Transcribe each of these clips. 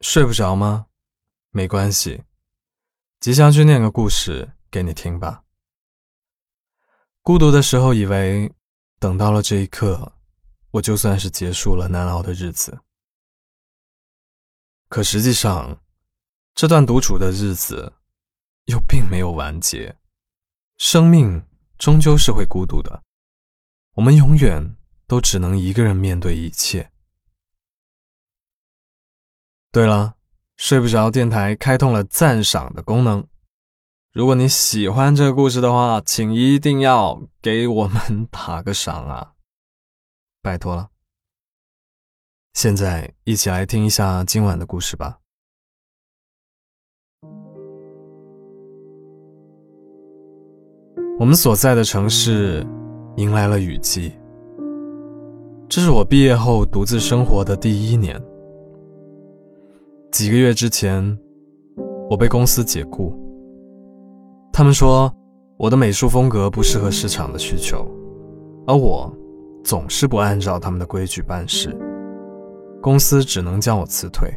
睡不着吗？没关系，吉祥君念个故事给你听吧。孤独的时候，以为等到了这一刻，我就算是结束了难熬的日子。可实际上，这段独处的日子又并没有完结。生命终究是会孤独的，我们永远都只能一个人面对一切。对了，睡不着电台开通了赞赏的功能。如果你喜欢这个故事的话，请一定要给我们打个赏啊，拜托了。现在一起来听一下今晚的故事吧。我们所在的城市迎来了雨季，这是我毕业后独自生活的第一年。几个月之前，我被公司解雇。他们说我的美术风格不适合市场的需求，而我总是不按照他们的规矩办事，公司只能将我辞退。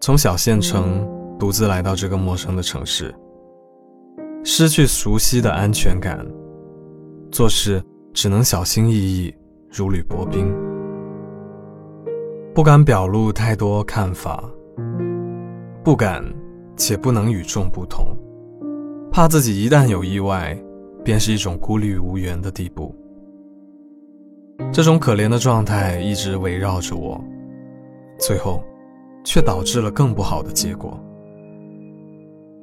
从小县城独自来到这个陌生的城市，失去熟悉的安全感，做事只能小心翼翼，如履薄冰。不敢表露太多看法，不敢且不能与众不同，怕自己一旦有意外，便是一种孤立无援的地步。这种可怜的状态一直围绕着我，最后，却导致了更不好的结果。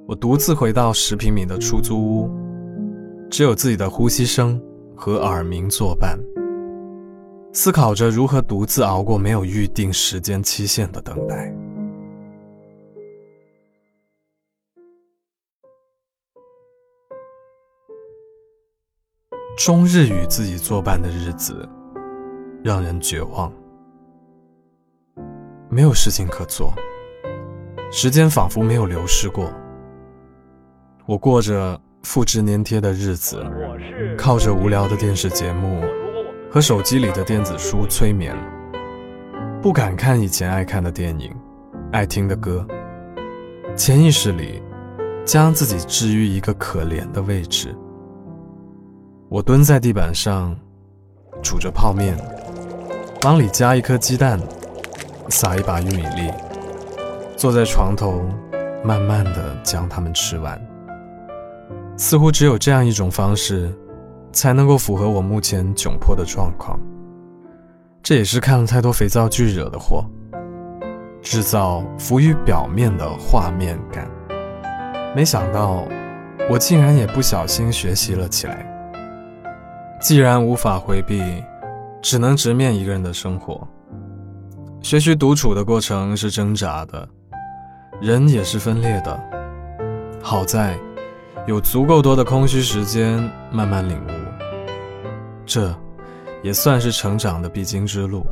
我独自回到十平米的出租屋，只有自己的呼吸声和耳鸣作伴。思考着如何独自熬过没有预定时间期限的等待，终日与自己作伴的日子，让人绝望。没有事情可做，时间仿佛没有流逝过。我过着复制粘贴的日子，靠着无聊的电视节目。和手机里的电子书催眠，不敢看以前爱看的电影，爱听的歌，潜意识里将自己置于一个可怜的位置。我蹲在地板上，煮着泡面，往里加一颗鸡蛋，撒一把玉米粒，坐在床头，慢慢的将它们吃完。似乎只有这样一种方式。才能够符合我目前窘迫的状况。这也是看了太多肥皂剧惹的祸，制造浮于表面的画面感。没想到，我竟然也不小心学习了起来。既然无法回避，只能直面一个人的生活。学习独处的过程是挣扎的，人也是分裂的。好在。有足够多的空虚时间，慢慢领悟，这也算是成长的必经之路。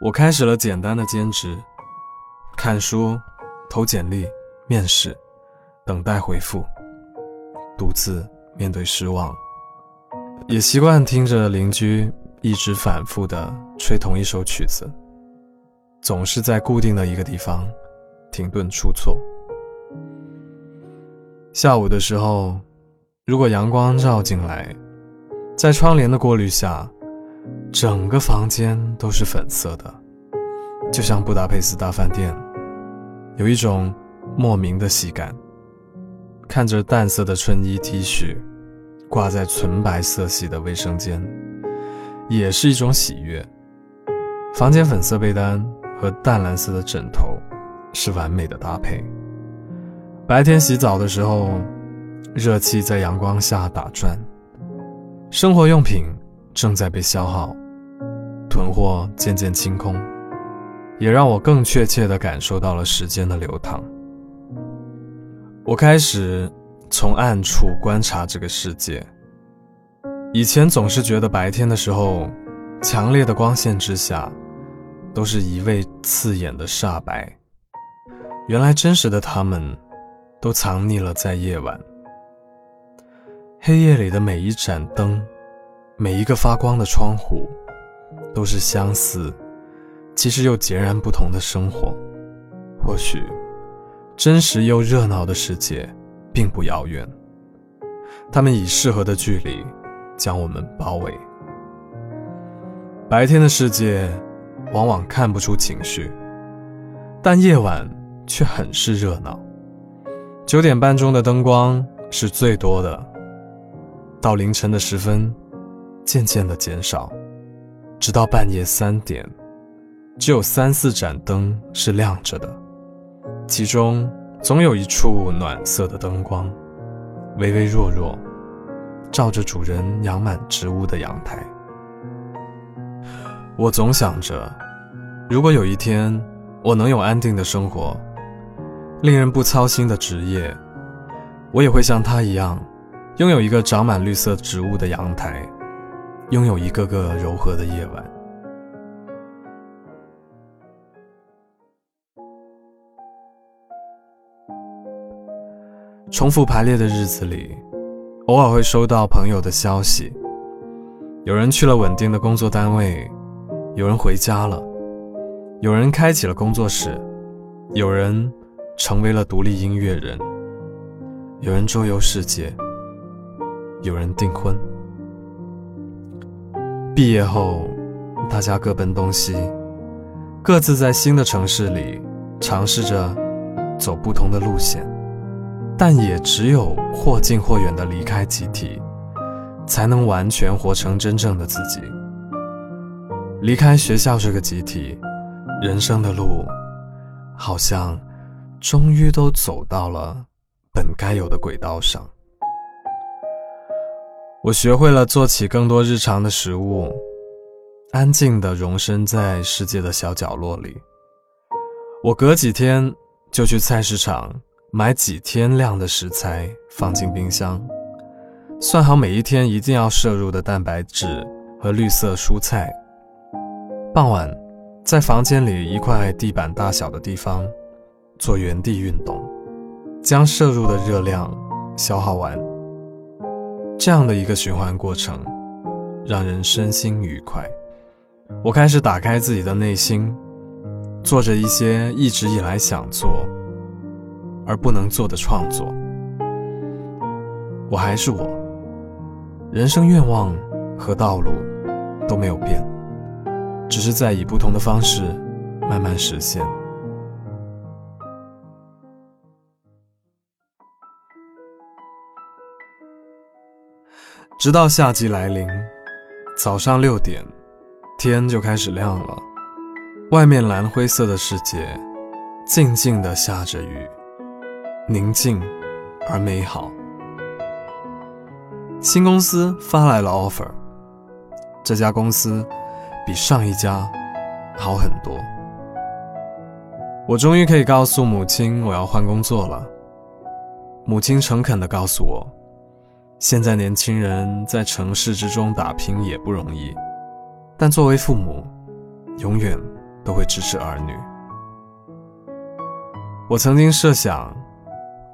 我开始了简单的兼职，看书、投简历、面试，等待回复，独自面对失望，也习惯听着邻居。一直反复的吹同一首曲子，总是在固定的一个地方停顿出错。下午的时候，如果阳光照进来，在窗帘的过滤下，整个房间都是粉色的，就像布达佩斯大饭店，有一种莫名的喜感。看着淡色的衬衣 T 恤挂在纯白色系的卫生间。也是一种喜悦。房间粉色被单和淡蓝色的枕头是完美的搭配。白天洗澡的时候，热气在阳光下打转。生活用品正在被消耗，囤货渐渐清空，也让我更确切地感受到了时间的流淌。我开始从暗处观察这个世界。以前总是觉得白天的时候，强烈的光线之下，都是一味刺眼的煞白。原来真实的他们，都藏匿了在夜晚。黑夜里的每一盏灯，每一个发光的窗户，都是相似，其实又截然不同的生活。或许，真实又热闹的世界并不遥远，他们以适合的距离将我们包围。白天的世界往往看不出情绪，但夜晚却很是热闹。九点半钟的灯光是最多的，到凌晨的时分，渐渐的减少，直到半夜三点，只有三四盏灯是亮着的，其中总有一处暖色的灯光，微微弱弱，照着主人养满植物的阳台。我总想着，如果有一天我能有安定的生活，令人不操心的职业，我也会像他一样，拥有一个长满绿色植物的阳台，拥有一个个柔和的夜晚。重复排列的日子里，偶尔会收到朋友的消息，有人去了稳定的工作单位。有人回家了，有人开启了工作室，有人成为了独立音乐人，有人周游世界，有人订婚。毕业后，大家各奔东西，各自在新的城市里尝试着走不同的路线，但也只有或近或远的离开集体，才能完全活成真正的自己。离开学校这个集体，人生的路，好像终于都走到了本该有的轨道上。我学会了做起更多日常的食物，安静地容身在世界的小角落里。我隔几天就去菜市场买几天量的食材，放进冰箱，算好每一天一定要摄入的蛋白质和绿色蔬菜。傍晚，在房间里一块地板大小的地方做原地运动，将摄入的热量消耗完。这样的一个循环过程，让人身心愉快。我开始打开自己的内心，做着一些一直以来想做而不能做的创作。我还是我，人生愿望和道路都没有变。只是在以不同的方式慢慢实现。直到夏季来临，早上六点，天就开始亮了，外面蓝灰色的世界静静的下着雨，宁静而美好。新公司发来了 offer，这家公司。比上一家好很多。我终于可以告诉母亲我要换工作了。母亲诚恳地告诉我，现在年轻人在城市之中打拼也不容易，但作为父母，永远都会支持儿女。我曾经设想，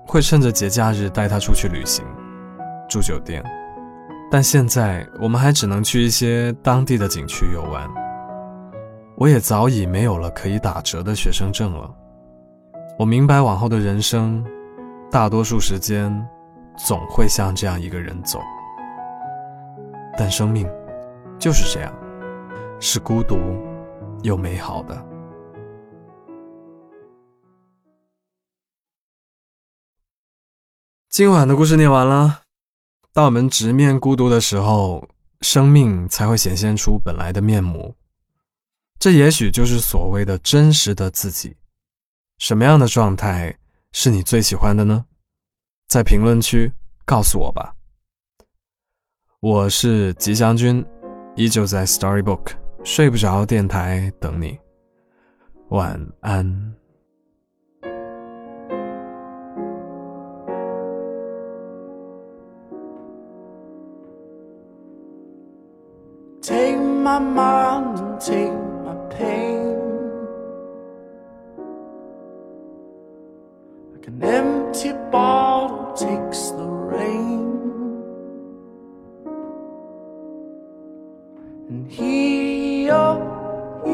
会趁着节假日带他出去旅行，住酒店。但现在我们还只能去一些当地的景区游玩。我也早已没有了可以打折的学生证了。我明白往后的人生，大多数时间总会像这样一个人走。但生命就是这样，是孤独又美好的。今晚的故事念完了。当我们直面孤独的时候，生命才会显现出本来的面目。这也许就是所谓的真实的自己。什么样的状态是你最喜欢的呢？在评论区告诉我吧。我是吉祥君，依旧在 Storybook 睡不着电台等你。晚安。my mind and take my pain Like an empty bottle takes the rain. And he, oh, he,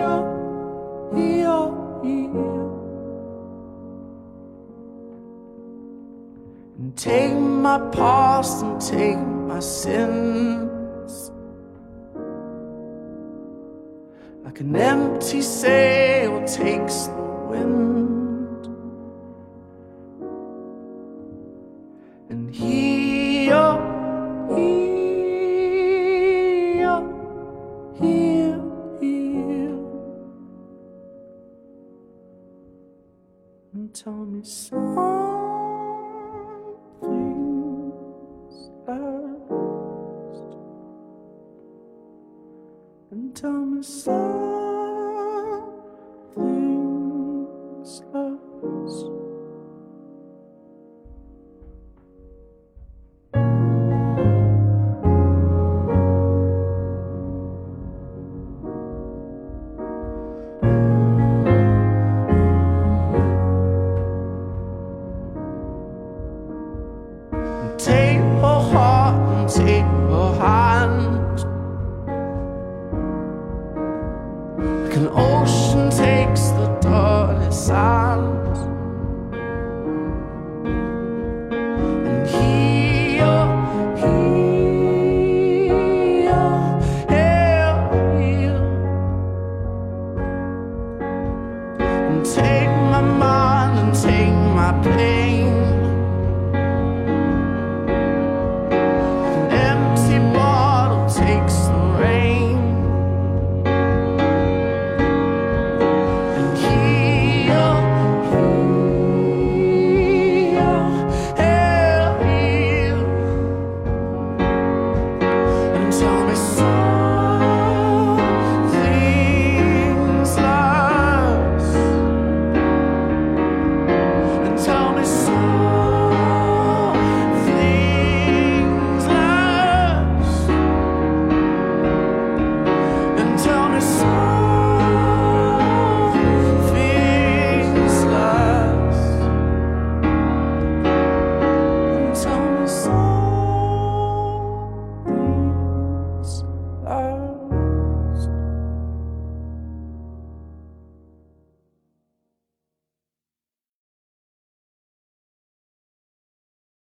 oh, he, oh, he. And take my past and take my sins. Like an empty sail takes the wind. and tell me so.